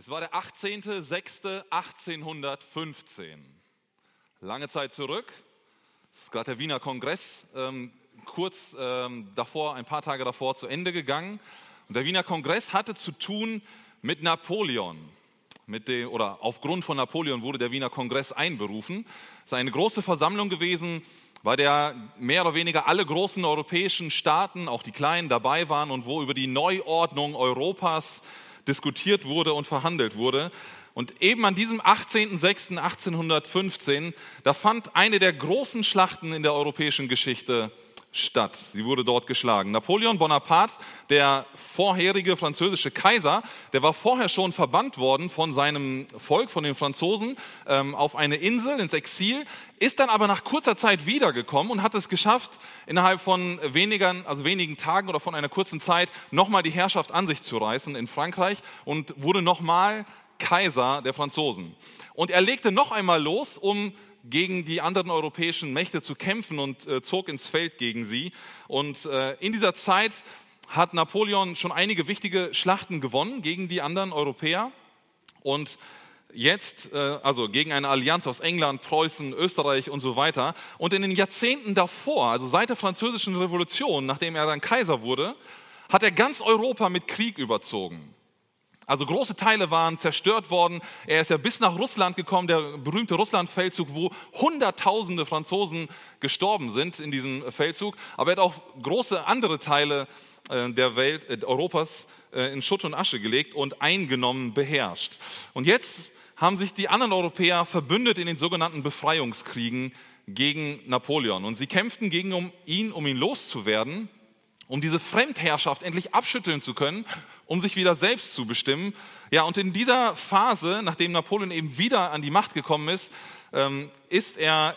Es war der 18.06.1815. Lange Zeit zurück. Es ist gerade der Wiener Kongress ähm, kurz ähm, davor, ein paar Tage davor zu Ende gegangen. Und der Wiener Kongress hatte zu tun mit Napoleon. Mit dem, oder aufgrund von Napoleon wurde der Wiener Kongress einberufen. Es ist eine große Versammlung gewesen, bei der mehr oder weniger alle großen europäischen Staaten, auch die kleinen, dabei waren und wo über die Neuordnung Europas diskutiert wurde und verhandelt wurde. Und eben an diesem 18.06.1815, da fand eine der großen Schlachten in der europäischen Geschichte statt. Sie wurde dort geschlagen. Napoleon Bonaparte, der vorherige französische Kaiser, der war vorher schon verbannt worden von seinem Volk, von den Franzosen, ähm, auf eine Insel ins Exil, ist dann aber nach kurzer Zeit wiedergekommen und hat es geschafft, innerhalb von wenigen, also wenigen Tagen oder von einer kurzen Zeit nochmal die Herrschaft an sich zu reißen in Frankreich und wurde nochmal Kaiser der Franzosen. Und er legte noch einmal los, um gegen die anderen europäischen Mächte zu kämpfen und äh, zog ins Feld gegen sie. Und äh, in dieser Zeit hat Napoleon schon einige wichtige Schlachten gewonnen gegen die anderen Europäer. Und jetzt, äh, also gegen eine Allianz aus England, Preußen, Österreich und so weiter. Und in den Jahrzehnten davor, also seit der Französischen Revolution, nachdem er dann Kaiser wurde, hat er ganz Europa mit Krieg überzogen. Also große Teile waren zerstört worden. Er ist ja bis nach Russland gekommen, der berühmte Russlandfeldzug, wo Hunderttausende Franzosen gestorben sind in diesem Feldzug. Aber er hat auch große andere Teile äh, der Welt, äh, Europas äh, in Schutt und Asche gelegt und eingenommen, beherrscht. Und jetzt haben sich die anderen Europäer verbündet in den sogenannten Befreiungskriegen gegen Napoleon. Und sie kämpften gegen ihn, um ihn loszuwerden um diese Fremdherrschaft endlich abschütteln zu können, um sich wieder selbst zu bestimmen. Ja, und in dieser Phase, nachdem Napoleon eben wieder an die Macht gekommen ist, ähm, ist er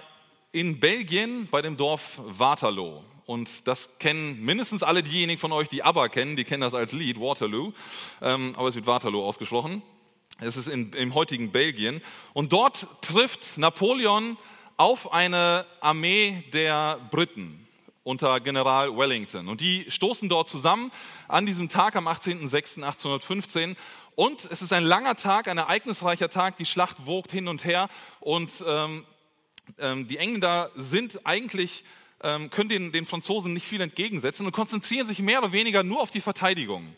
in Belgien bei dem Dorf Waterloo. Und das kennen mindestens alle diejenigen von euch, die ABBA kennen, die kennen das als Lied, Waterloo, ähm, aber es wird Waterloo ausgesprochen. Es ist in, im heutigen Belgien. Und dort trifft Napoleon auf eine Armee der Briten unter General Wellington. Und die stoßen dort zusammen an diesem Tag am 18.06.1815. Und es ist ein langer Tag, ein ereignisreicher Tag. Die Schlacht wogt hin und her. Und ähm, ähm, die Engländer sind eigentlich, ähm, können den, den Franzosen nicht viel entgegensetzen und konzentrieren sich mehr oder weniger nur auf die Verteidigung.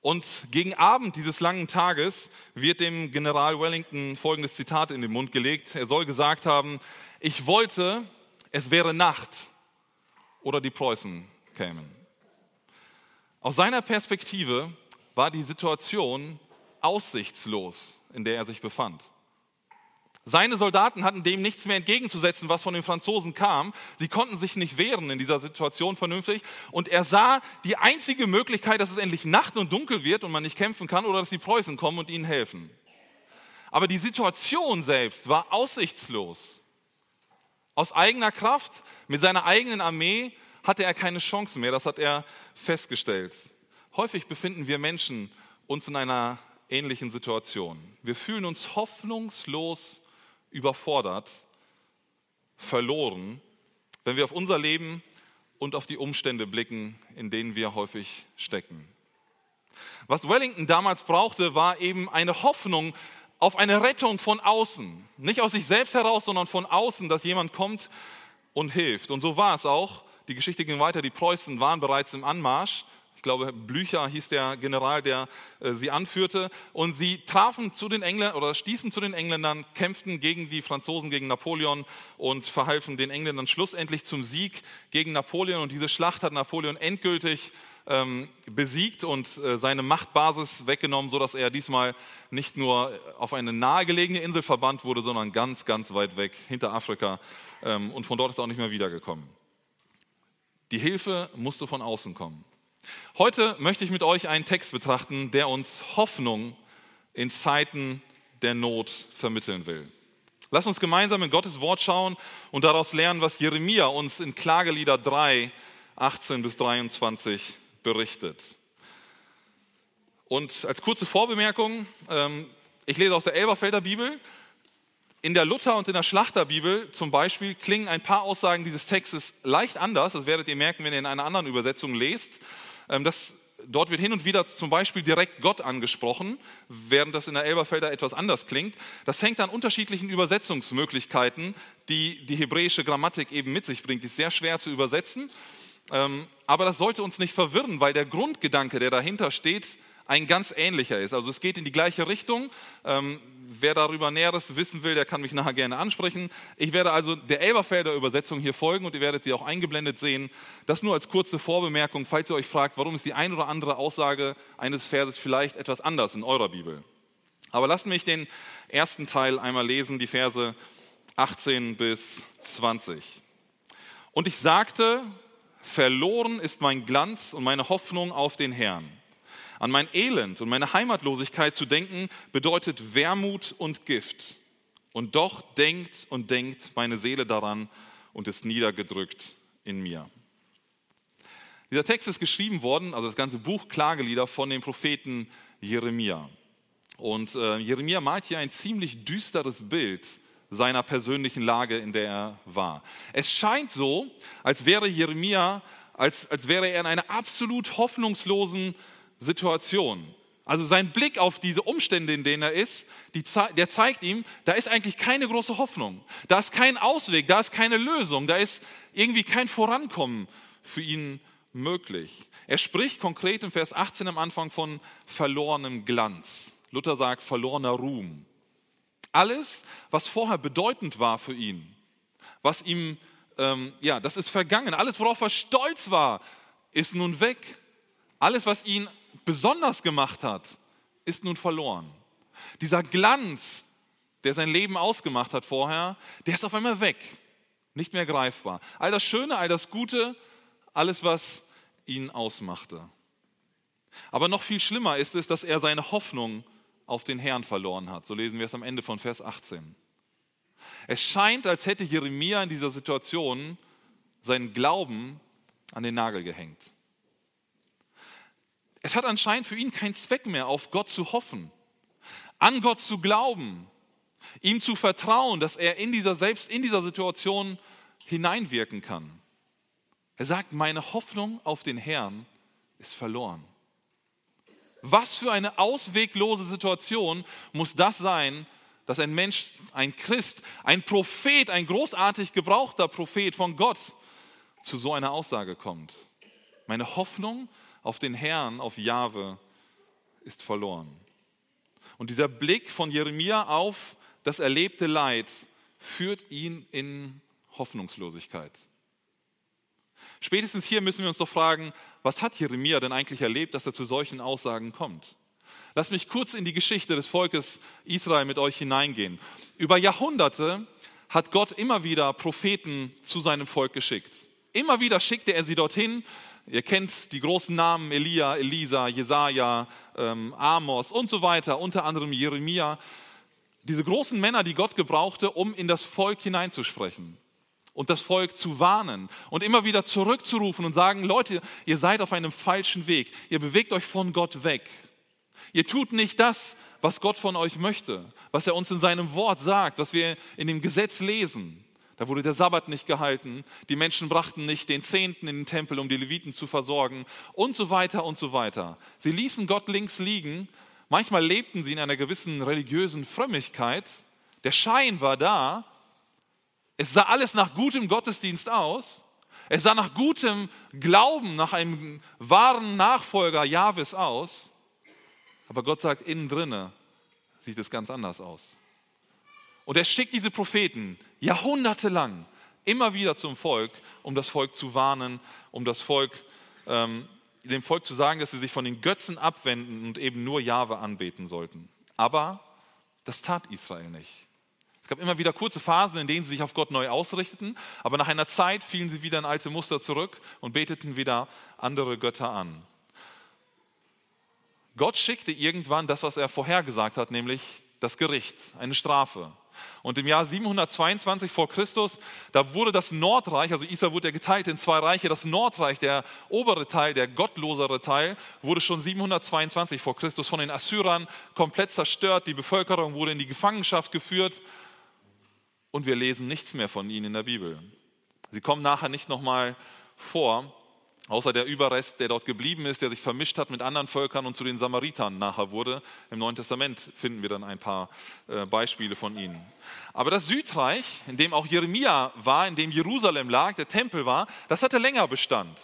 Und gegen Abend dieses langen Tages wird dem General Wellington folgendes Zitat in den Mund gelegt. Er soll gesagt haben, ich wollte, es wäre Nacht oder die Preußen kämen. Aus seiner Perspektive war die Situation aussichtslos, in der er sich befand. Seine Soldaten hatten dem nichts mehr entgegenzusetzen, was von den Franzosen kam. Sie konnten sich nicht wehren in dieser Situation vernünftig. Und er sah die einzige Möglichkeit, dass es endlich Nacht und dunkel wird und man nicht kämpfen kann oder dass die Preußen kommen und ihnen helfen. Aber die Situation selbst war aussichtslos. Aus eigener Kraft, mit seiner eigenen Armee hatte er keine Chance mehr. Das hat er festgestellt. Häufig befinden wir Menschen uns in einer ähnlichen Situation. Wir fühlen uns hoffnungslos überfordert, verloren, wenn wir auf unser Leben und auf die Umstände blicken, in denen wir häufig stecken. Was Wellington damals brauchte, war eben eine Hoffnung auf eine Rettung von außen. Nicht aus sich selbst heraus, sondern von außen, dass jemand kommt und hilft. Und so war es auch. Die Geschichte ging weiter. Die Preußen waren bereits im Anmarsch. Ich glaube, Blücher hieß der General, der äh, sie anführte. Und sie trafen zu den Engländern oder stießen zu den Engländern, kämpften gegen die Franzosen, gegen Napoleon und verhalfen den Engländern schlussendlich zum Sieg gegen Napoleon. Und diese Schlacht hat Napoleon endgültig ähm, besiegt und äh, seine Machtbasis weggenommen, sodass er diesmal nicht nur auf eine nahegelegene Insel verbannt wurde, sondern ganz, ganz weit weg hinter Afrika. Ähm, und von dort ist er auch nicht mehr wiedergekommen. Die Hilfe musste von außen kommen. Heute möchte ich mit euch einen Text betrachten, der uns Hoffnung in Zeiten der Not vermitteln will. Lass uns gemeinsam in Gottes Wort schauen und daraus lernen, was Jeremia uns in Klagelieder 3, 18 bis 23 berichtet. Und als kurze Vorbemerkung, ähm, ich lese aus der Elberfelder Bibel. In der Luther- und in der Schlachterbibel zum Beispiel klingen ein paar Aussagen dieses Textes leicht anders. Das werdet ihr merken, wenn ihr in einer anderen Übersetzung lest. Ähm, das dort wird hin und wieder zum Beispiel direkt Gott angesprochen, während das in der Elberfelder etwas anders klingt. Das hängt an unterschiedlichen Übersetzungsmöglichkeiten, die die hebräische Grammatik eben mit sich bringt. Die ist sehr schwer zu übersetzen, aber das sollte uns nicht verwirren, weil der Grundgedanke, der dahinter steht, ein ganz ähnlicher ist. Also es geht in die gleiche Richtung. Ähm, wer darüber Näheres wissen will, der kann mich nachher gerne ansprechen. Ich werde also der Elberfelder Übersetzung hier folgen und ihr werdet sie auch eingeblendet sehen. Das nur als kurze Vorbemerkung, falls ihr euch fragt, warum ist die ein oder andere Aussage eines Verses vielleicht etwas anders in eurer Bibel. Aber lasst mich den ersten Teil einmal lesen, die Verse 18 bis 20. Und ich sagte, verloren ist mein Glanz und meine Hoffnung auf den Herrn. An mein Elend und meine Heimatlosigkeit zu denken, bedeutet Wermut und Gift. Und doch denkt und denkt meine Seele daran und ist niedergedrückt in mir. Dieser Text ist geschrieben worden, also das ganze Buch Klagelieder von dem Propheten Jeremia. Und äh, Jeremia malt hier ein ziemlich düsteres Bild seiner persönlichen Lage, in der er war. Es scheint so, als wäre Jeremia, als, als wäre er in einer absolut hoffnungslosen Situation. Also sein Blick auf diese Umstände, in denen er ist, die, der zeigt ihm, da ist eigentlich keine große Hoffnung. Da ist kein Ausweg, da ist keine Lösung, da ist irgendwie kein Vorankommen für ihn möglich. Er spricht konkret im Vers 18 am Anfang von verlorenem Glanz. Luther sagt verlorener Ruhm. Alles, was vorher bedeutend war für ihn, was ihm, ähm, ja, das ist vergangen. Alles, worauf er stolz war, ist nun weg. Alles, was ihn besonders gemacht hat, ist nun verloren. Dieser Glanz, der sein Leben ausgemacht hat vorher, der ist auf einmal weg, nicht mehr greifbar. All das Schöne, all das Gute, alles, was ihn ausmachte. Aber noch viel schlimmer ist es, dass er seine Hoffnung auf den Herrn verloren hat. So lesen wir es am Ende von Vers 18. Es scheint, als hätte Jeremia in dieser Situation seinen Glauben an den Nagel gehängt. Es hat anscheinend für ihn keinen Zweck mehr, auf Gott zu hoffen, an Gott zu glauben, ihm zu vertrauen, dass er in dieser, selbst in dieser Situation hineinwirken kann. Er sagt, meine Hoffnung auf den Herrn ist verloren. Was für eine ausweglose Situation muss das sein, dass ein Mensch, ein Christ, ein Prophet, ein großartig gebrauchter Prophet von Gott zu so einer Aussage kommt. Meine Hoffnung auf den Herrn, auf Jahwe, ist verloren. Und dieser Blick von Jeremia auf das erlebte Leid führt ihn in Hoffnungslosigkeit. Spätestens hier müssen wir uns doch fragen, was hat Jeremia denn eigentlich erlebt, dass er zu solchen Aussagen kommt? Lass mich kurz in die Geschichte des Volkes Israel mit euch hineingehen. Über Jahrhunderte hat Gott immer wieder Propheten zu seinem Volk geschickt. Immer wieder schickte er sie dorthin, Ihr kennt die großen Namen Elia, Elisa, Jesaja, ähm, Amos und so weiter, unter anderem Jeremia. Diese großen Männer, die Gott gebrauchte, um in das Volk hineinzusprechen und das Volk zu warnen und immer wieder zurückzurufen und sagen, Leute, ihr seid auf einem falschen Weg. Ihr bewegt euch von Gott weg. Ihr tut nicht das, was Gott von euch möchte, was er uns in seinem Wort sagt, was wir in dem Gesetz lesen. Da wurde der Sabbat nicht gehalten, die Menschen brachten nicht den Zehnten in den Tempel, um die Leviten zu versorgen und so weiter und so weiter. Sie ließen Gott links liegen. Manchmal lebten sie in einer gewissen religiösen Frömmigkeit. Der Schein war da. Es sah alles nach gutem Gottesdienst aus. Es sah nach gutem Glauben, nach einem wahren Nachfolger Jahwes aus. Aber Gott sagt, innen drinne sieht es ganz anders aus. Und er schickt diese Propheten jahrhundertelang immer wieder zum Volk, um das Volk zu warnen, um das Volk, ähm, dem Volk zu sagen, dass sie sich von den Götzen abwenden und eben nur Jahwe anbeten sollten. Aber das tat Israel nicht. Es gab immer wieder kurze Phasen, in denen sie sich auf Gott neu ausrichteten, aber nach einer Zeit fielen sie wieder in alte Muster zurück und beteten wieder andere Götter an. Gott schickte irgendwann das, was er vorhergesagt hat, nämlich das Gericht, eine Strafe. Und im Jahr 722 vor Christus, da wurde das Nordreich, also Israel wurde ja geteilt in zwei Reiche, das Nordreich, der obere Teil, der gottlosere Teil, wurde schon 722 vor Christus von den Assyrern komplett zerstört. Die Bevölkerung wurde in die Gefangenschaft geführt und wir lesen nichts mehr von ihnen in der Bibel. Sie kommen nachher nicht nochmal vor. Außer der Überrest, der dort geblieben ist, der sich vermischt hat mit anderen Völkern und zu den Samaritern nachher wurde. Im Neuen Testament finden wir dann ein paar äh, Beispiele von ihnen. Aber das Südreich, in dem auch Jeremia war, in dem Jerusalem lag, der Tempel war, das hatte länger Bestand.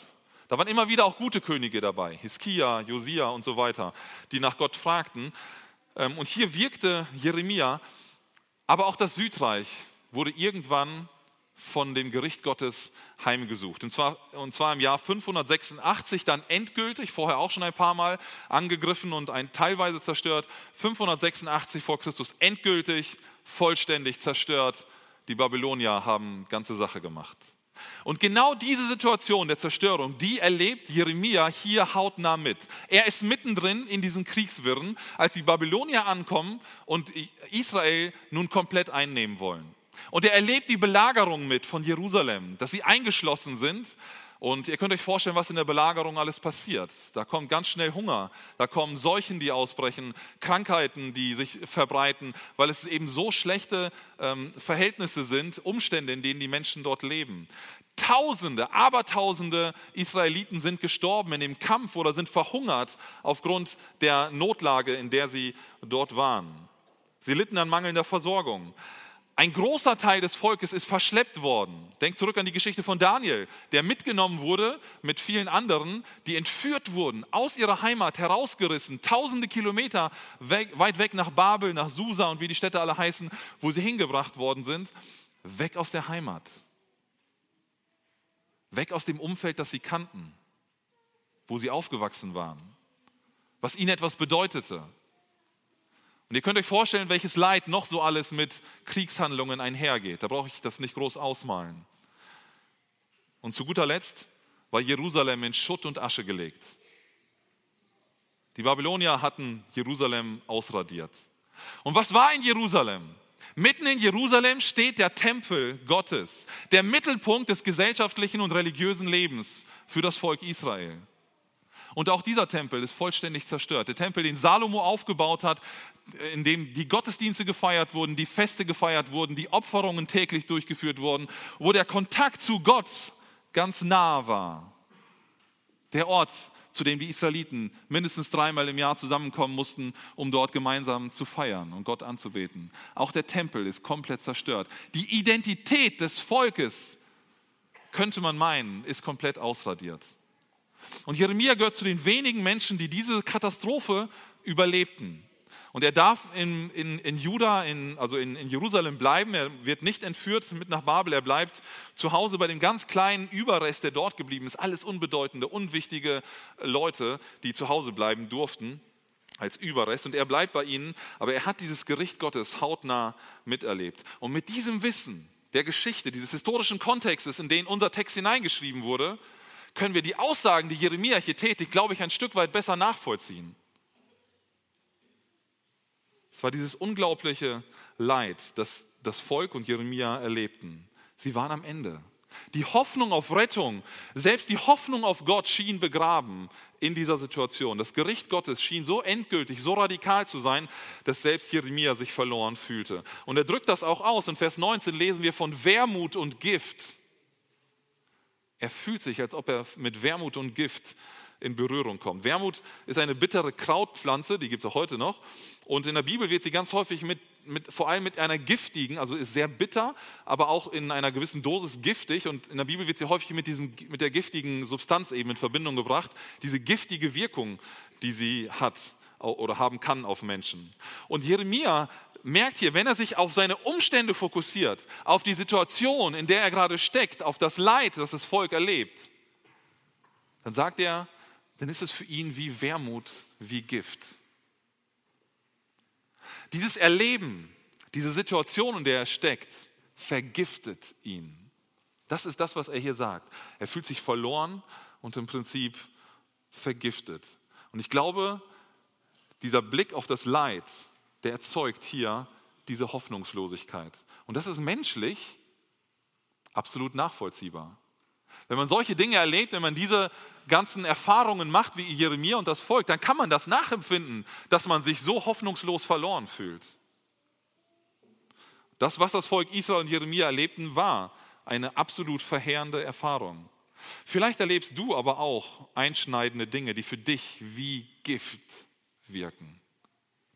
Da waren immer wieder auch gute Könige dabei, Hiskia, Josia und so weiter, die nach Gott fragten. Ähm, und hier wirkte Jeremia, aber auch das Südreich wurde irgendwann von dem Gericht Gottes heimgesucht. Und zwar, und zwar im Jahr 586 dann endgültig, vorher auch schon ein paar Mal angegriffen und ein, teilweise zerstört. 586 vor Christus endgültig, vollständig zerstört. Die Babylonier haben ganze Sache gemacht. Und genau diese Situation der Zerstörung, die erlebt Jeremia hier hautnah mit. Er ist mittendrin in diesen Kriegswirren, als die Babylonier ankommen und Israel nun komplett einnehmen wollen. Und er erlebt die Belagerung mit von Jerusalem, dass sie eingeschlossen sind. Und ihr könnt euch vorstellen, was in der Belagerung alles passiert. Da kommt ganz schnell Hunger, da kommen Seuchen, die ausbrechen, Krankheiten, die sich verbreiten, weil es eben so schlechte ähm, Verhältnisse sind, Umstände, in denen die Menschen dort leben. Tausende, Abertausende Israeliten sind gestorben in dem Kampf oder sind verhungert aufgrund der Notlage, in der sie dort waren. Sie litten an mangelnder Versorgung. Ein großer Teil des Volkes ist verschleppt worden. Denkt zurück an die Geschichte von Daniel, der mitgenommen wurde mit vielen anderen, die entführt wurden, aus ihrer Heimat herausgerissen, tausende Kilometer weg, weit weg nach Babel, nach Susa und wie die Städte alle heißen, wo sie hingebracht worden sind, weg aus der Heimat. Weg aus dem Umfeld, das sie kannten, wo sie aufgewachsen waren, was ihnen etwas bedeutete. Und ihr könnt euch vorstellen, welches Leid noch so alles mit Kriegshandlungen einhergeht. Da brauche ich das nicht groß ausmalen. Und zu guter Letzt war Jerusalem in Schutt und Asche gelegt. Die Babylonier hatten Jerusalem ausradiert. Und was war in Jerusalem? Mitten in Jerusalem steht der Tempel Gottes, der Mittelpunkt des gesellschaftlichen und religiösen Lebens für das Volk Israel. Und auch dieser Tempel ist vollständig zerstört. Der Tempel, den Salomo aufgebaut hat, in dem die Gottesdienste gefeiert wurden, die Feste gefeiert wurden, die Opferungen täglich durchgeführt wurden, wo der Kontakt zu Gott ganz nah war. Der Ort, zu dem die Israeliten mindestens dreimal im Jahr zusammenkommen mussten, um dort gemeinsam zu feiern und Gott anzubeten. Auch der Tempel ist komplett zerstört. Die Identität des Volkes, könnte man meinen, ist komplett ausradiert. Und Jeremia gehört zu den wenigen Menschen, die diese Katastrophe überlebten. Und er darf in, in, in Juda, in, also in, in Jerusalem bleiben. Er wird nicht entführt mit nach Babel. Er bleibt zu Hause bei dem ganz kleinen Überrest, der dort geblieben ist. Alles unbedeutende, unwichtige Leute, die zu Hause bleiben durften als Überrest. Und er bleibt bei ihnen. Aber er hat dieses Gericht Gottes hautnah miterlebt. Und mit diesem Wissen der Geschichte, dieses historischen Kontextes, in den unser Text hineingeschrieben wurde, können wir die Aussagen, die Jeremia hier tätigt, glaube ich, ein Stück weit besser nachvollziehen. Es war dieses unglaubliche Leid, das das Volk und Jeremia erlebten. Sie waren am Ende. Die Hoffnung auf Rettung, selbst die Hoffnung auf Gott schien begraben in dieser Situation. Das Gericht Gottes schien so endgültig, so radikal zu sein, dass selbst Jeremia sich verloren fühlte. Und er drückt das auch aus. In Vers 19 lesen wir von Wermut und Gift. Er fühlt sich, als ob er mit Wermut und Gift in Berührung kommt. Wermut ist eine bittere Krautpflanze, die gibt es auch heute noch. Und in der Bibel wird sie ganz häufig mit, mit, vor allem mit einer giftigen, also ist sehr bitter, aber auch in einer gewissen Dosis giftig. Und in der Bibel wird sie häufig mit, diesem, mit der giftigen Substanz eben in Verbindung gebracht. Diese giftige Wirkung, die sie hat oder haben kann auf Menschen. Und Jeremia merkt hier, wenn er sich auf seine Umstände fokussiert, auf die Situation, in der er gerade steckt, auf das Leid, das das Volk erlebt, dann sagt er, dann ist es für ihn wie Wermut, wie Gift. Dieses Erleben, diese Situation, in der er steckt, vergiftet ihn. Das ist das, was er hier sagt. Er fühlt sich verloren und im Prinzip vergiftet. Und ich glaube, dieser Blick auf das Leid, der erzeugt hier diese Hoffnungslosigkeit. Und das ist menschlich absolut nachvollziehbar. Wenn man solche Dinge erlebt, wenn man diese ganzen Erfahrungen macht wie Jeremia und das Volk, dann kann man das nachempfinden, dass man sich so hoffnungslos verloren fühlt. Das, was das Volk Israel und Jeremia erlebten, war eine absolut verheerende Erfahrung. Vielleicht erlebst du aber auch einschneidende Dinge, die für dich wie Gift wirken.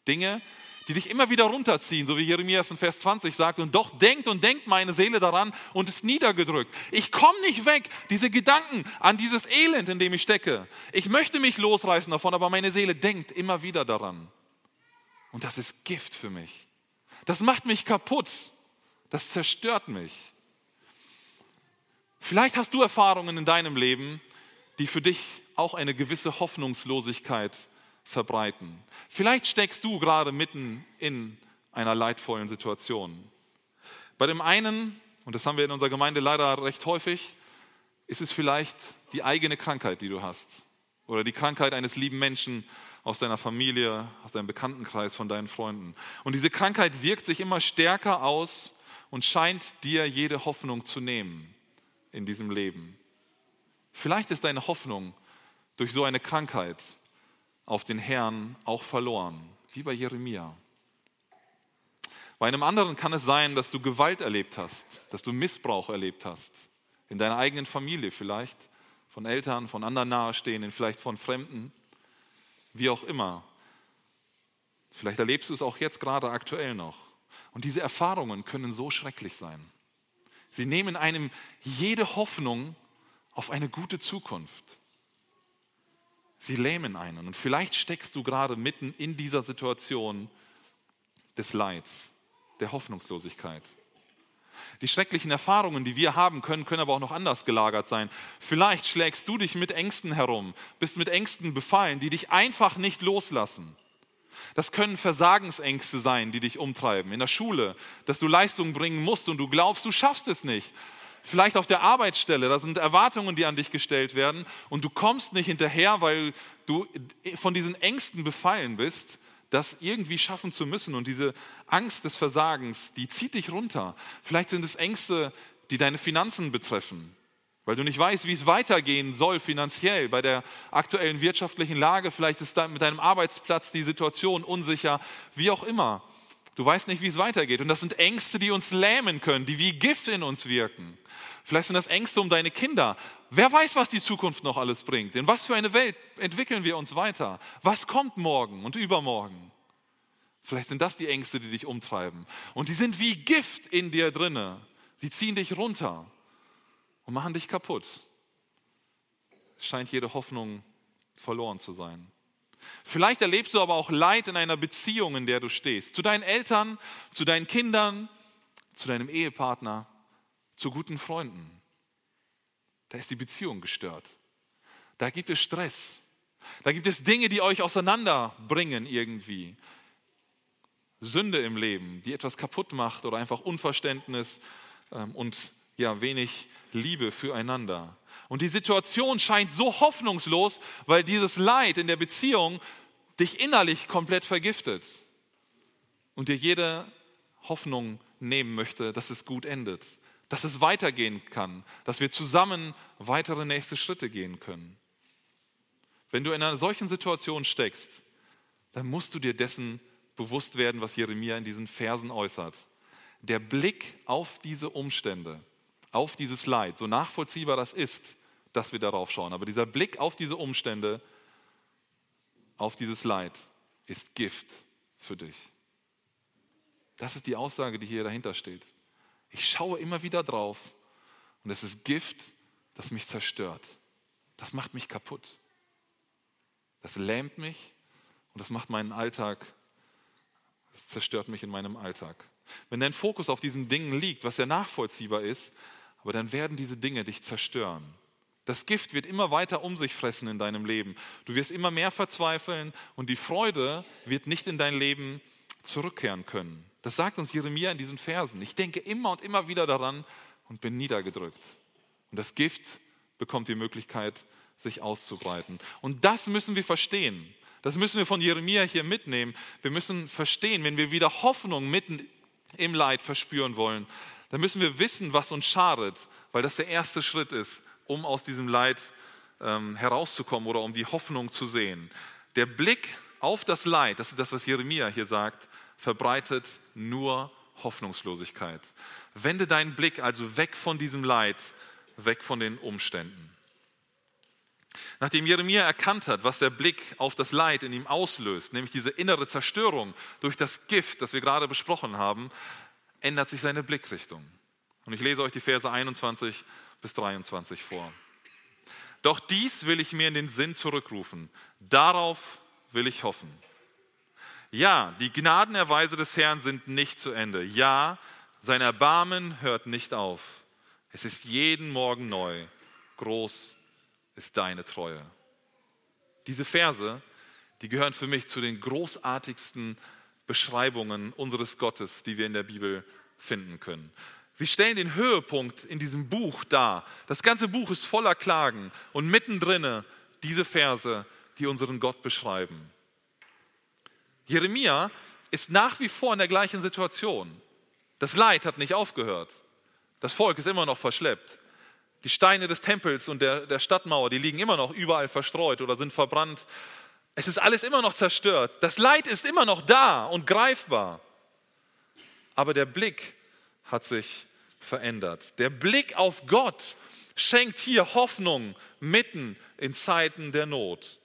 Dinge, die dich immer wieder runterziehen, so wie Jeremias in Vers 20 sagt, und doch denkt und denkt meine Seele daran und ist niedergedrückt. Ich komme nicht weg, diese Gedanken an dieses Elend, in dem ich stecke. Ich möchte mich losreißen davon, aber meine Seele denkt immer wieder daran. Und das ist Gift für mich. Das macht mich kaputt. Das zerstört mich. Vielleicht hast du Erfahrungen in deinem Leben, die für dich auch eine gewisse Hoffnungslosigkeit verbreiten. Vielleicht steckst du gerade mitten in einer leidvollen Situation. Bei dem einen, und das haben wir in unserer Gemeinde leider recht häufig, ist es vielleicht die eigene Krankheit, die du hast. Oder die Krankheit eines lieben Menschen aus deiner Familie, aus deinem Bekanntenkreis, von deinen Freunden. Und diese Krankheit wirkt sich immer stärker aus und scheint dir jede Hoffnung zu nehmen in diesem Leben. Vielleicht ist deine Hoffnung durch so eine Krankheit auf den Herrn auch verloren, wie bei Jeremia. Bei einem anderen kann es sein, dass du Gewalt erlebt hast, dass du Missbrauch erlebt hast, in deiner eigenen Familie vielleicht, von Eltern, von anderen Nahestehenden, vielleicht von Fremden, wie auch immer. Vielleicht erlebst du es auch jetzt gerade aktuell noch. Und diese Erfahrungen können so schrecklich sein. Sie nehmen einem jede Hoffnung auf eine gute Zukunft. Sie lähmen einen. Und vielleicht steckst du gerade mitten in dieser Situation des Leids, der Hoffnungslosigkeit. Die schrecklichen Erfahrungen, die wir haben können, können aber auch noch anders gelagert sein. Vielleicht schlägst du dich mit Ängsten herum, bist mit Ängsten befallen, die dich einfach nicht loslassen. Das können Versagensängste sein, die dich umtreiben. In der Schule, dass du Leistung bringen musst und du glaubst, du schaffst es nicht. Vielleicht auf der Arbeitsstelle, da sind Erwartungen, die an dich gestellt werden und du kommst nicht hinterher, weil du von diesen Ängsten befallen bist, das irgendwie schaffen zu müssen. Und diese Angst des Versagens, die zieht dich runter. Vielleicht sind es Ängste, die deine Finanzen betreffen, weil du nicht weißt, wie es weitergehen soll finanziell bei der aktuellen wirtschaftlichen Lage. Vielleicht ist mit deinem Arbeitsplatz die Situation unsicher, wie auch immer. Du weißt nicht, wie es weitergeht. Und das sind Ängste, die uns lähmen können, die wie Gift in uns wirken. Vielleicht sind das Ängste um deine Kinder. Wer weiß, was die Zukunft noch alles bringt? In was für eine Welt entwickeln wir uns weiter? Was kommt morgen und übermorgen? Vielleicht sind das die Ängste, die dich umtreiben. Und die sind wie Gift in dir drinne. Sie ziehen dich runter und machen dich kaputt. Es scheint jede Hoffnung verloren zu sein. Vielleicht erlebst du aber auch Leid in einer Beziehung, in der du stehst. Zu deinen Eltern, zu deinen Kindern, zu deinem Ehepartner, zu guten Freunden. Da ist die Beziehung gestört. Da gibt es Stress. Da gibt es Dinge, die euch auseinanderbringen irgendwie. Sünde im Leben, die etwas kaputt macht oder einfach Unverständnis ähm, und ja, wenig Liebe füreinander. Und die Situation scheint so hoffnungslos, weil dieses Leid in der Beziehung dich innerlich komplett vergiftet und dir jede Hoffnung nehmen möchte, dass es gut endet, dass es weitergehen kann, dass wir zusammen weitere nächste Schritte gehen können. Wenn du in einer solchen Situation steckst, dann musst du dir dessen bewusst werden, was Jeremia in diesen Versen äußert. Der Blick auf diese Umstände auf dieses Leid, so nachvollziehbar das ist, dass wir darauf schauen. Aber dieser Blick auf diese Umstände, auf dieses Leid, ist Gift für dich. Das ist die Aussage, die hier dahinter steht. Ich schaue immer wieder drauf und es ist Gift, das mich zerstört. Das macht mich kaputt. Das lähmt mich und das macht meinen Alltag, das zerstört mich in meinem Alltag. Wenn dein Fokus auf diesen Dingen liegt, was ja nachvollziehbar ist, aber dann werden diese Dinge dich zerstören. Das Gift wird immer weiter um sich fressen in deinem Leben. Du wirst immer mehr verzweifeln und die Freude wird nicht in dein Leben zurückkehren können. Das sagt uns Jeremia in diesen Versen. Ich denke immer und immer wieder daran und bin niedergedrückt. Und das Gift bekommt die Möglichkeit, sich auszubreiten. Und das müssen wir verstehen. Das müssen wir von Jeremia hier mitnehmen. Wir müssen verstehen, wenn wir wieder Hoffnung mitten im Leid verspüren wollen, dann müssen wir wissen, was uns schadet, weil das der erste Schritt ist, um aus diesem Leid ähm, herauszukommen oder um die Hoffnung zu sehen. Der Blick auf das Leid, das ist das, was Jeremia hier sagt, verbreitet nur Hoffnungslosigkeit. Wende deinen Blick also weg von diesem Leid, weg von den Umständen. Nachdem Jeremia erkannt hat, was der Blick auf das Leid in ihm auslöst, nämlich diese innere Zerstörung durch das Gift, das wir gerade besprochen haben, ändert sich seine Blickrichtung. Und ich lese euch die Verse 21 bis 23 vor. Doch dies will ich mir in den Sinn zurückrufen. Darauf will ich hoffen. Ja, die Gnadenerweise des Herrn sind nicht zu Ende. Ja, sein Erbarmen hört nicht auf. Es ist jeden Morgen neu. Groß ist deine Treue. Diese Verse, die gehören für mich zu den großartigsten Beschreibungen unseres Gottes, die wir in der Bibel finden können. Sie stellen den Höhepunkt in diesem Buch dar. Das ganze Buch ist voller Klagen und mittendrin diese Verse, die unseren Gott beschreiben. Jeremia ist nach wie vor in der gleichen Situation. Das Leid hat nicht aufgehört. Das Volk ist immer noch verschleppt. Die Steine des Tempels und der, der Stadtmauer, die liegen immer noch überall verstreut oder sind verbrannt. Es ist alles immer noch zerstört. Das Leid ist immer noch da und greifbar. Aber der Blick hat sich verändert. Der Blick auf Gott schenkt hier Hoffnung mitten in Zeiten der Not.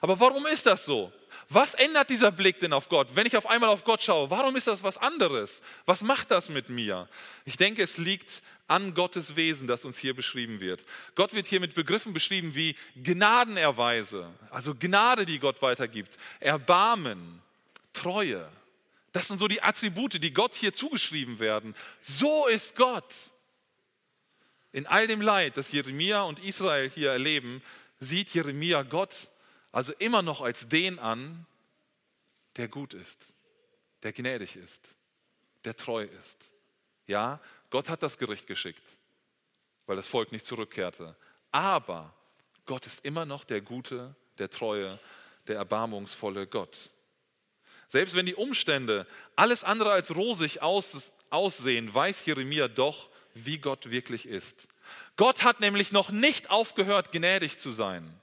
Aber warum ist das so? Was ändert dieser Blick denn auf Gott? Wenn ich auf einmal auf Gott schaue, warum ist das was anderes? Was macht das mit mir? Ich denke, es liegt an Gottes Wesen, das uns hier beschrieben wird. Gott wird hier mit Begriffen beschrieben wie Gnadenerweise, also Gnade, die Gott weitergibt, Erbarmen, Treue. Das sind so die Attribute, die Gott hier zugeschrieben werden. So ist Gott. In all dem Leid, das Jeremia und Israel hier erleben, sieht Jeremia Gott also immer noch als den an, der gut ist, der gnädig ist, der treu ist. Ja, Gott hat das Gericht geschickt, weil das Volk nicht zurückkehrte. Aber Gott ist immer noch der gute, der treue, der erbarmungsvolle Gott. Selbst wenn die Umstände alles andere als rosig aussehen, weiß Jeremia doch, wie Gott wirklich ist. Gott hat nämlich noch nicht aufgehört, gnädig zu sein.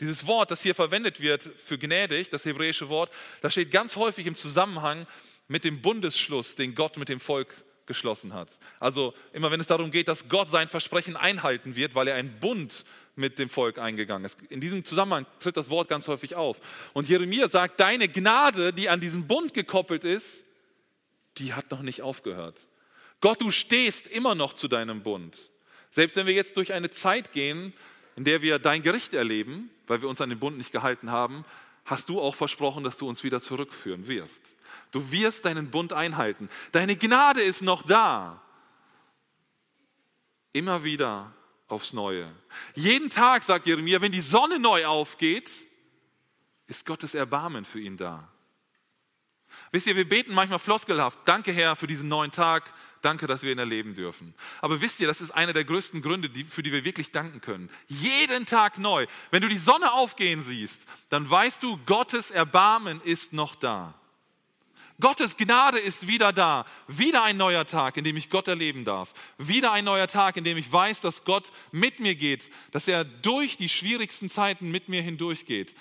Dieses Wort, das hier verwendet wird für gnädig, das hebräische Wort, das steht ganz häufig im Zusammenhang mit dem Bundesschluss, den Gott mit dem Volk geschlossen hat. Also immer wenn es darum geht, dass Gott sein Versprechen einhalten wird, weil er einen Bund mit dem Volk eingegangen ist. In diesem Zusammenhang tritt das Wort ganz häufig auf. Und Jeremia sagt, deine Gnade, die an diesen Bund gekoppelt ist, die hat noch nicht aufgehört. Gott, du stehst immer noch zu deinem Bund. Selbst wenn wir jetzt durch eine Zeit gehen, in der wir dein Gericht erleben, weil wir uns an den Bund nicht gehalten haben, hast du auch versprochen, dass du uns wieder zurückführen wirst. Du wirst deinen Bund einhalten. Deine Gnade ist noch da. Immer wieder aufs Neue. Jeden Tag, sagt Jeremia, wenn die Sonne neu aufgeht, ist Gottes Erbarmen für ihn da. Wisst ihr, wir beten manchmal floskelhaft, danke Herr für diesen neuen Tag, danke, dass wir ihn erleben dürfen. Aber wisst ihr, das ist einer der größten Gründe, für die wir wirklich danken können. Jeden Tag neu. Wenn du die Sonne aufgehen siehst, dann weißt du, Gottes Erbarmen ist noch da. Gottes Gnade ist wieder da. Wieder ein neuer Tag, in dem ich Gott erleben darf. Wieder ein neuer Tag, in dem ich weiß, dass Gott mit mir geht, dass er durch die schwierigsten Zeiten mit mir hindurchgeht.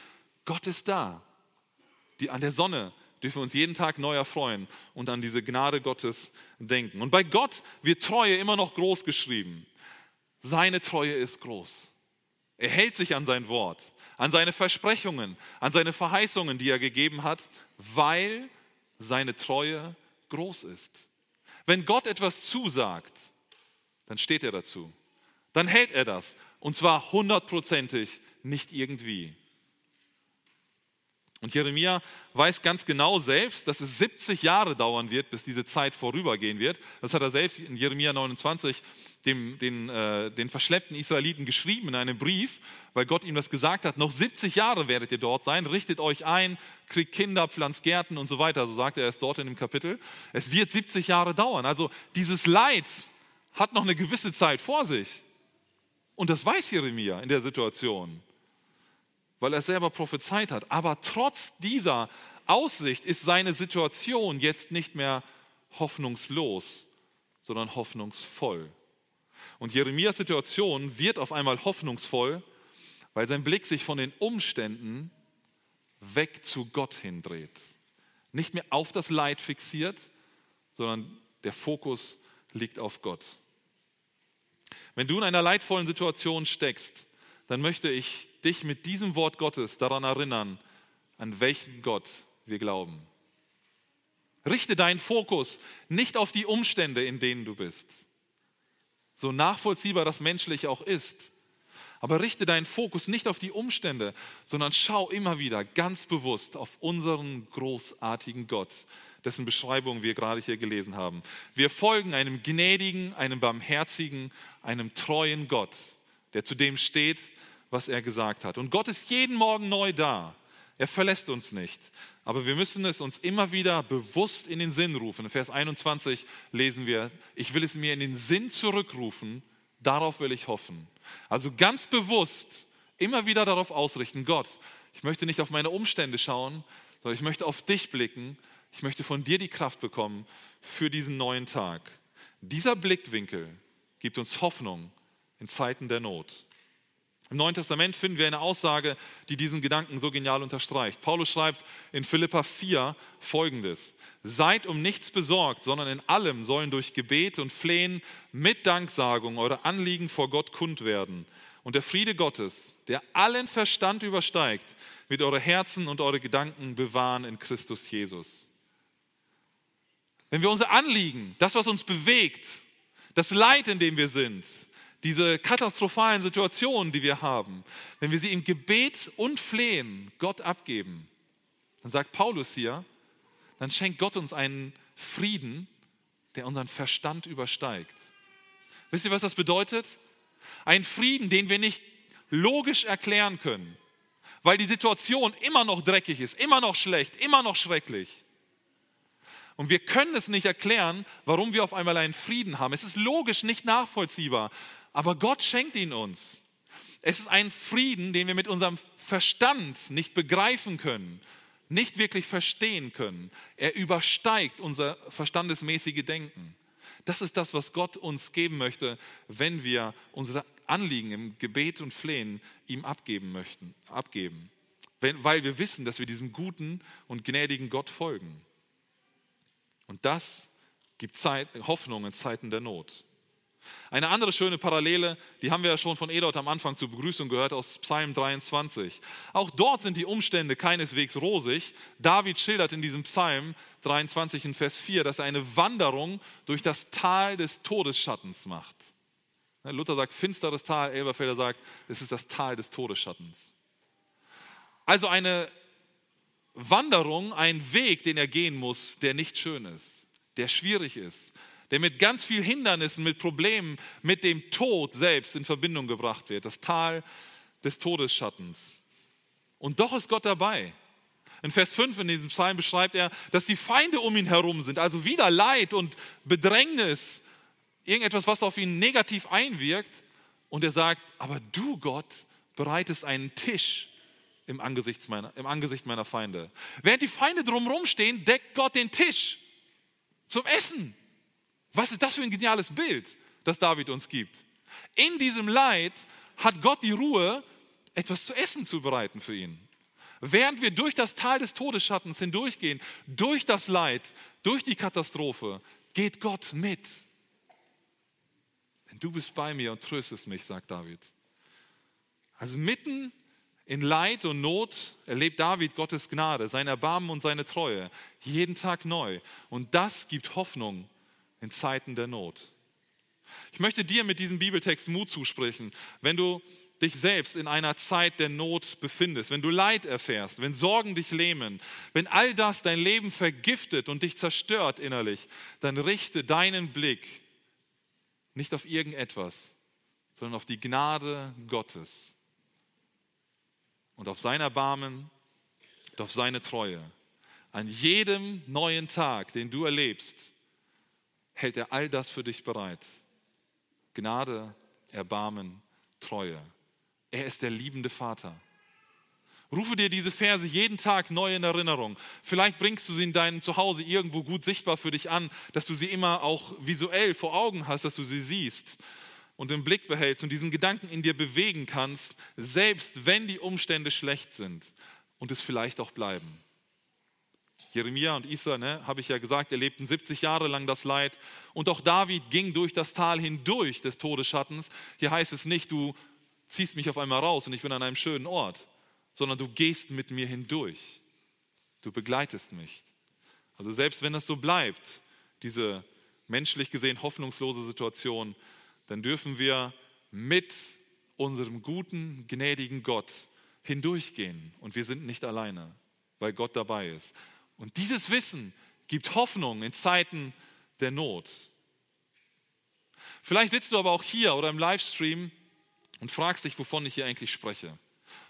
Gott ist da. Die, an der Sonne dürfen wir uns jeden Tag neu erfreuen und an diese Gnade Gottes denken. Und bei Gott wird Treue immer noch groß geschrieben. Seine Treue ist groß. Er hält sich an sein Wort, an seine Versprechungen, an seine Verheißungen, die er gegeben hat, weil seine Treue groß ist. Wenn Gott etwas zusagt, dann steht er dazu. Dann hält er das. Und zwar hundertprozentig, nicht irgendwie. Und Jeremia weiß ganz genau selbst, dass es 70 Jahre dauern wird, bis diese Zeit vorübergehen wird. Das hat er selbst in Jeremia 29 dem, den, äh, den verschleppten Israeliten geschrieben in einem Brief, weil Gott ihm das gesagt hat. Noch 70 Jahre werdet ihr dort sein, richtet euch ein, kriegt Kinder, pflanzt Gärten und so weiter. So sagt er es dort in dem Kapitel. Es wird 70 Jahre dauern. Also dieses Leid hat noch eine gewisse Zeit vor sich. Und das weiß Jeremia in der Situation weil er selber prophezeit hat. Aber trotz dieser Aussicht ist seine Situation jetzt nicht mehr hoffnungslos, sondern hoffnungsvoll. Und Jeremias Situation wird auf einmal hoffnungsvoll, weil sein Blick sich von den Umständen weg zu Gott hindreht. Nicht mehr auf das Leid fixiert, sondern der Fokus liegt auf Gott. Wenn du in einer leidvollen Situation steckst, dann möchte ich dich mit diesem Wort Gottes daran erinnern, an welchen Gott wir glauben. Richte deinen Fokus nicht auf die Umstände, in denen du bist, so nachvollziehbar das menschlich auch ist. Aber richte deinen Fokus nicht auf die Umstände, sondern schau immer wieder ganz bewusst auf unseren großartigen Gott, dessen Beschreibung wir gerade hier gelesen haben. Wir folgen einem gnädigen, einem barmherzigen, einem treuen Gott, der zu dem steht, was er gesagt hat. Und Gott ist jeden Morgen neu da. Er verlässt uns nicht. Aber wir müssen es uns immer wieder bewusst in den Sinn rufen. In Vers 21 lesen wir, ich will es mir in den Sinn zurückrufen, darauf will ich hoffen. Also ganz bewusst immer wieder darauf ausrichten, Gott, ich möchte nicht auf meine Umstände schauen, sondern ich möchte auf dich blicken. Ich möchte von dir die Kraft bekommen für diesen neuen Tag. Dieser Blickwinkel gibt uns Hoffnung in Zeiten der Not. Im Neuen Testament finden wir eine Aussage, die diesen Gedanken so genial unterstreicht. Paulus schreibt in Philippa 4 folgendes: Seid um nichts besorgt, sondern in allem sollen durch Gebet und Flehen mit Danksagung eure Anliegen vor Gott kund werden. Und der Friede Gottes, der allen Verstand übersteigt, wird eure Herzen und eure Gedanken bewahren in Christus Jesus. Wenn wir unser Anliegen, das, was uns bewegt, das Leid, in dem wir sind, diese katastrophalen Situationen, die wir haben, wenn wir sie im Gebet und Flehen Gott abgeben, dann sagt Paulus hier, dann schenkt Gott uns einen Frieden, der unseren Verstand übersteigt. Wisst ihr, was das bedeutet? Ein Frieden, den wir nicht logisch erklären können, weil die Situation immer noch dreckig ist, immer noch schlecht, immer noch schrecklich. Und wir können es nicht erklären, warum wir auf einmal einen Frieden haben. Es ist logisch nicht nachvollziehbar aber Gott schenkt ihn uns. Es ist ein Frieden, den wir mit unserem Verstand nicht begreifen können, nicht wirklich verstehen können. Er übersteigt unser verstandesmäßige Denken. Das ist das, was Gott uns geben möchte, wenn wir unsere Anliegen im Gebet und Flehen ihm abgeben möchten, abgeben. Weil wir wissen, dass wir diesem guten und gnädigen Gott folgen. Und das gibt Zeit, Hoffnung in Zeiten der Not. Eine andere schöne Parallele, die haben wir ja schon von Edot am Anfang zur Begrüßung gehört aus Psalm 23. Auch dort sind die Umstände keineswegs rosig. David schildert in diesem Psalm 23 in Vers 4, dass er eine Wanderung durch das Tal des Todesschattens macht. Luther sagt finsteres Tal, Elberfelder sagt, es ist das Tal des Todesschattens. Also eine Wanderung, ein Weg, den er gehen muss, der nicht schön ist, der schwierig ist, der mit ganz vielen Hindernissen, mit Problemen, mit dem Tod selbst in Verbindung gebracht wird. Das Tal des Todesschattens. Und doch ist Gott dabei. In Vers 5 in diesem Psalm beschreibt er, dass die Feinde um ihn herum sind, also wieder Leid und Bedrängnis, irgendetwas, was auf ihn negativ einwirkt. Und er sagt, aber du Gott bereitest einen Tisch im Angesicht meiner, im Angesicht meiner Feinde. Während die Feinde drumherum stehen, deckt Gott den Tisch zum Essen. Was ist das für ein geniales Bild, das David uns gibt? In diesem Leid hat Gott die Ruhe, etwas zu essen zu bereiten für ihn. Während wir durch das Tal des Todesschattens hindurchgehen, durch das Leid, durch die Katastrophe, geht Gott mit. Denn du bist bei mir und tröstest mich, sagt David. Also mitten in Leid und Not erlebt David Gottes Gnade, sein Erbarmen und seine Treue, jeden Tag neu. Und das gibt Hoffnung in Zeiten der Not. Ich möchte dir mit diesem Bibeltext Mut zusprechen, wenn du dich selbst in einer Zeit der Not befindest, wenn du Leid erfährst, wenn Sorgen dich lähmen, wenn all das dein Leben vergiftet und dich zerstört innerlich, dann richte deinen Blick nicht auf irgendetwas, sondern auf die Gnade Gottes und auf sein Erbarmen und auf seine Treue. An jedem neuen Tag, den du erlebst, hält er all das für dich bereit. Gnade, Erbarmen, Treue. Er ist der liebende Vater. Rufe dir diese Verse jeden Tag neu in Erinnerung. Vielleicht bringst du sie in deinem Zuhause irgendwo gut sichtbar für dich an, dass du sie immer auch visuell vor Augen hast, dass du sie siehst und im Blick behältst und diesen Gedanken in dir bewegen kannst, selbst wenn die Umstände schlecht sind und es vielleicht auch bleiben. Jeremia und Isa, ne, habe ich ja gesagt, erlebten 70 Jahre lang das Leid. Und auch David ging durch das Tal hindurch des Todesschattens. Hier heißt es nicht, du ziehst mich auf einmal raus und ich bin an einem schönen Ort, sondern du gehst mit mir hindurch. Du begleitest mich. Also selbst wenn das so bleibt, diese menschlich gesehen hoffnungslose Situation, dann dürfen wir mit unserem guten, gnädigen Gott hindurchgehen und wir sind nicht alleine, weil Gott dabei ist. Und dieses Wissen gibt Hoffnung in Zeiten der Not. Vielleicht sitzt du aber auch hier oder im Livestream und fragst dich, wovon ich hier eigentlich spreche.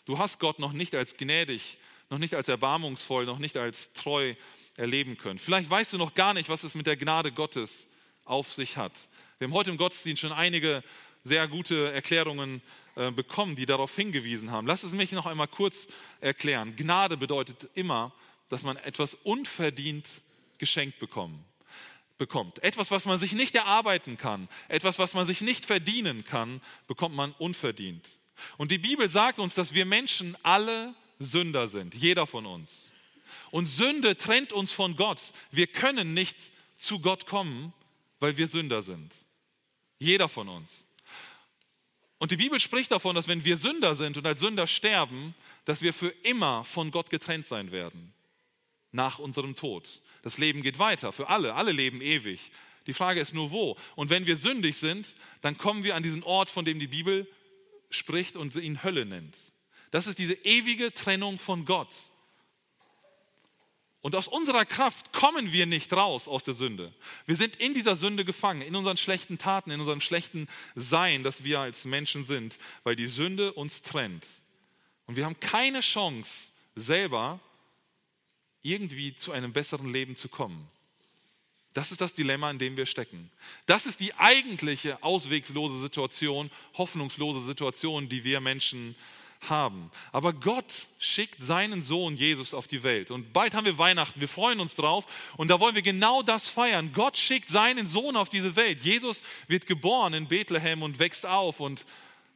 Du hast Gott noch nicht als gnädig, noch nicht als erbarmungsvoll, noch nicht als treu erleben können. Vielleicht weißt du noch gar nicht, was es mit der Gnade Gottes auf sich hat. Wir haben heute im Gottesdienst schon einige sehr gute Erklärungen äh, bekommen, die darauf hingewiesen haben. Lass es mich noch einmal kurz erklären. Gnade bedeutet immer, dass man etwas unverdient geschenkt bekommen, bekommt. Etwas, was man sich nicht erarbeiten kann, etwas, was man sich nicht verdienen kann, bekommt man unverdient. Und die Bibel sagt uns, dass wir Menschen alle Sünder sind, jeder von uns. Und Sünde trennt uns von Gott. Wir können nicht zu Gott kommen, weil wir Sünder sind. Jeder von uns. Und die Bibel spricht davon, dass wenn wir Sünder sind und als Sünder sterben, dass wir für immer von Gott getrennt sein werden. Nach unserem Tod. Das Leben geht weiter für alle. Alle leben ewig. Die Frage ist nur wo. Und wenn wir sündig sind, dann kommen wir an diesen Ort, von dem die Bibel spricht und ihn Hölle nennt. Das ist diese ewige Trennung von Gott. Und aus unserer Kraft kommen wir nicht raus aus der Sünde. Wir sind in dieser Sünde gefangen, in unseren schlechten Taten, in unserem schlechten Sein, das wir als Menschen sind, weil die Sünde uns trennt. Und wir haben keine Chance, selber irgendwie zu einem besseren Leben zu kommen. Das ist das Dilemma, in dem wir stecken. Das ist die eigentliche auswegslose Situation, hoffnungslose Situation, die wir Menschen haben. Aber Gott schickt seinen Sohn Jesus auf die Welt. Und bald haben wir Weihnachten, wir freuen uns drauf. Und da wollen wir genau das feiern. Gott schickt seinen Sohn auf diese Welt. Jesus wird geboren in Bethlehem und wächst auf. Und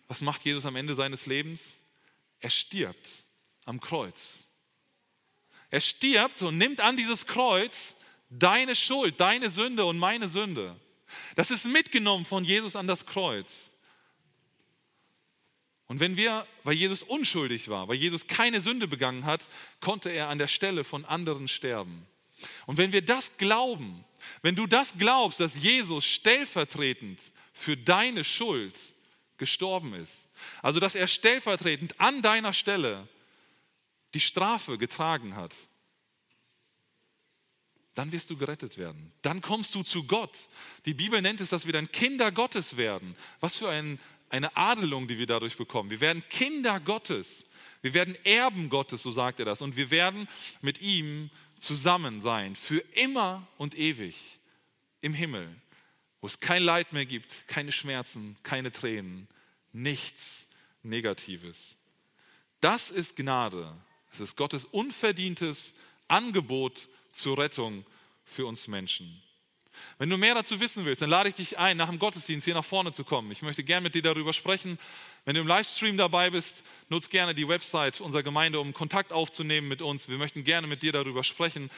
was macht Jesus am Ende seines Lebens? Er stirbt am Kreuz. Er stirbt und nimmt an dieses Kreuz deine Schuld, deine Sünde und meine Sünde. Das ist mitgenommen von Jesus an das Kreuz. Und wenn wir, weil Jesus unschuldig war, weil Jesus keine Sünde begangen hat, konnte er an der Stelle von anderen sterben. Und wenn wir das glauben, wenn du das glaubst, dass Jesus stellvertretend für deine Schuld gestorben ist, also dass er stellvertretend an deiner Stelle die Strafe getragen hat, dann wirst du gerettet werden. Dann kommst du zu Gott. Die Bibel nennt es, dass wir dann Kinder Gottes werden. Was für ein eine Adelung, die wir dadurch bekommen. Wir werden Kinder Gottes. Wir werden Erben Gottes, so sagt er das. Und wir werden mit ihm zusammen sein, für immer und ewig im Himmel, wo es kein Leid mehr gibt, keine Schmerzen, keine Tränen, nichts Negatives. Das ist Gnade. Es ist Gottes unverdientes Angebot zur Rettung für uns Menschen. Wenn du mehr dazu wissen willst, dann lade ich dich ein, nach dem Gottesdienst hier nach vorne zu kommen. Ich möchte gerne mit dir darüber sprechen. Wenn du im Livestream dabei bist, nutze gerne die Website unserer Gemeinde, um Kontakt aufzunehmen mit uns. Wir möchten gerne mit dir darüber sprechen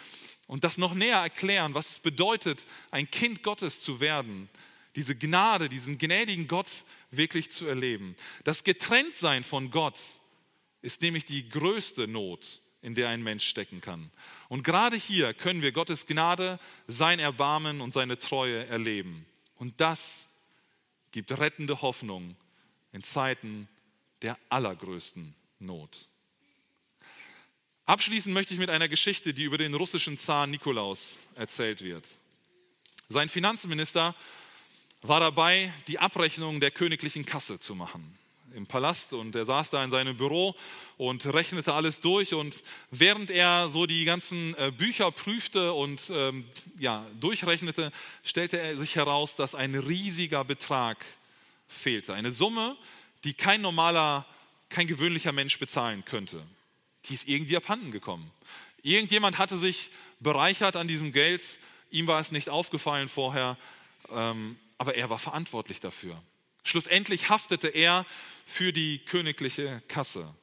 und das noch näher erklären, was es bedeutet, ein Kind Gottes zu werden. Diese Gnade, diesen gnädigen Gott wirklich zu erleben. Das Getrenntsein von Gott ist nämlich die größte Not, in der ein Mensch stecken kann. Und gerade hier können wir Gottes Gnade, sein Erbarmen und seine Treue erleben. Und das gibt rettende Hoffnung in Zeiten der allergrößten Not. Abschließen möchte ich mit einer Geschichte, die über den russischen Zar Nikolaus erzählt wird. Sein Finanzminister war dabei, die Abrechnung der königlichen Kasse zu machen im Palast und er saß da in seinem Büro und rechnete alles durch und während er so die ganzen äh, Bücher prüfte und ähm, ja, durchrechnete, stellte er sich heraus, dass ein riesiger Betrag fehlte. Eine Summe, die kein normaler, kein gewöhnlicher Mensch bezahlen könnte. Die ist irgendwie abhanden gekommen. Irgendjemand hatte sich bereichert an diesem Geld, ihm war es nicht aufgefallen vorher, ähm, aber er war verantwortlich dafür. Schlussendlich haftete er für die königliche Kasse.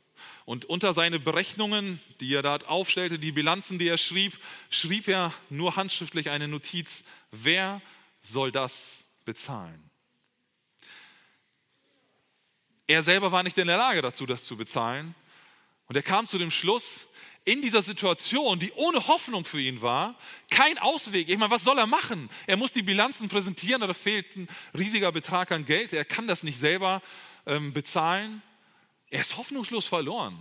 Und unter seine Berechnungen, die er dort aufstellte, die Bilanzen, die er schrieb, schrieb er nur handschriftlich eine Notiz, wer soll das bezahlen? Er selber war nicht in der Lage dazu, das zu bezahlen. Und er kam zu dem Schluss, in dieser Situation, die ohne Hoffnung für ihn war, kein Ausweg. Ich meine, was soll er machen? Er muss die Bilanzen präsentieren, da fehlt ein riesiger Betrag an Geld. Er kann das nicht selber ähm, bezahlen. Er ist hoffnungslos verloren.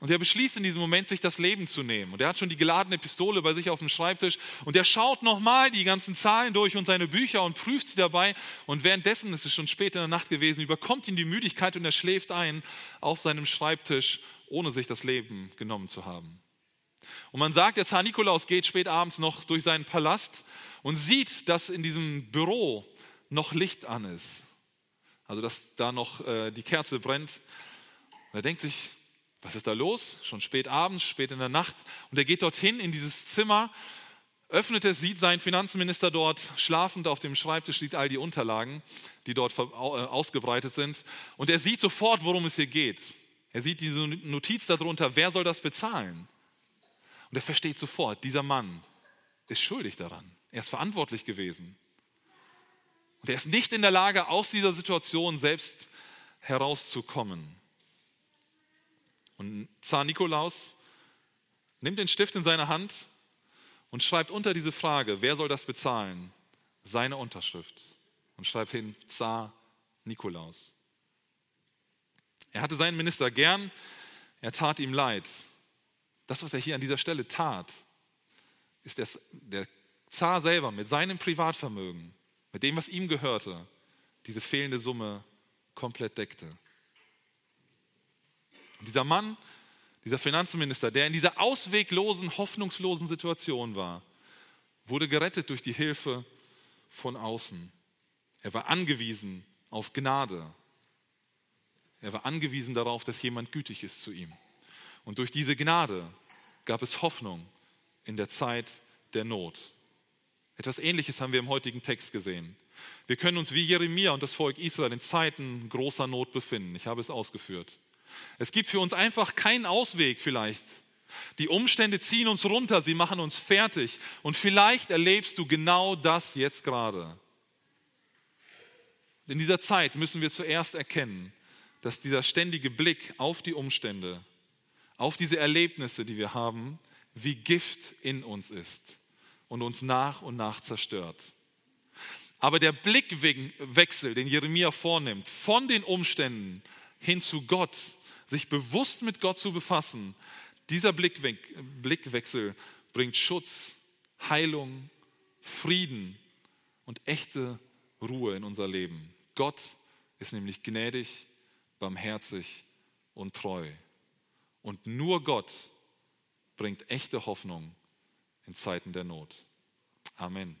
Und er beschließt in diesem Moment, sich das Leben zu nehmen. Und er hat schon die geladene Pistole bei sich auf dem Schreibtisch. Und er schaut nochmal die ganzen Zahlen durch und seine Bücher und prüft sie dabei. Und währenddessen, es ist schon spät in der Nacht gewesen, überkommt ihn die Müdigkeit und er schläft ein auf seinem Schreibtisch, ohne sich das Leben genommen zu haben. Und man sagt, der Zar Nikolaus geht spät abends noch durch seinen Palast und sieht, dass in diesem Büro noch Licht an ist. Also, dass da noch äh, die Kerze brennt. Und er denkt sich, was ist da los? Schon spät abends, spät in der Nacht. Und er geht dorthin in dieses Zimmer, öffnet es, sieht seinen Finanzminister dort schlafend auf dem Schreibtisch, sieht all die Unterlagen, die dort äh, ausgebreitet sind. Und er sieht sofort, worum es hier geht. Er sieht diese Notiz darunter, wer soll das bezahlen? Und er versteht sofort, dieser Mann ist schuldig daran. Er ist verantwortlich gewesen. Und er ist nicht in der Lage, aus dieser Situation selbst herauszukommen. Und Zar Nikolaus nimmt den Stift in seine Hand und schreibt unter diese Frage, wer soll das bezahlen, seine Unterschrift und schreibt hin Zar Nikolaus. Er hatte seinen Minister gern, er tat ihm leid. Das, was er hier an dieser Stelle tat, ist der, der Zar selber mit seinem Privatvermögen, mit dem, was ihm gehörte, diese fehlende Summe komplett deckte. Und dieser Mann, dieser Finanzminister, der in dieser ausweglosen, hoffnungslosen Situation war, wurde gerettet durch die Hilfe von außen. Er war angewiesen auf Gnade. Er war angewiesen darauf, dass jemand gütig ist zu ihm. Und durch diese Gnade gab es Hoffnung in der Zeit der Not. Etwas Ähnliches haben wir im heutigen Text gesehen. Wir können uns wie Jeremia und das Volk Israel in Zeiten großer Not befinden. Ich habe es ausgeführt. Es gibt für uns einfach keinen Ausweg vielleicht. Die Umstände ziehen uns runter, sie machen uns fertig. Und vielleicht erlebst du genau das jetzt gerade. In dieser Zeit müssen wir zuerst erkennen, dass dieser ständige Blick auf die Umstände, auf diese Erlebnisse, die wir haben, wie Gift in uns ist und uns nach und nach zerstört. Aber der Blickwechsel, den Jeremia vornimmt, von den Umständen hin zu Gott, sich bewusst mit Gott zu befassen, dieser Blickwe Blickwechsel bringt Schutz, Heilung, Frieden und echte Ruhe in unser Leben. Gott ist nämlich gnädig, barmherzig und treu. Und nur Gott bringt echte Hoffnung in Zeiten der Not. Amen.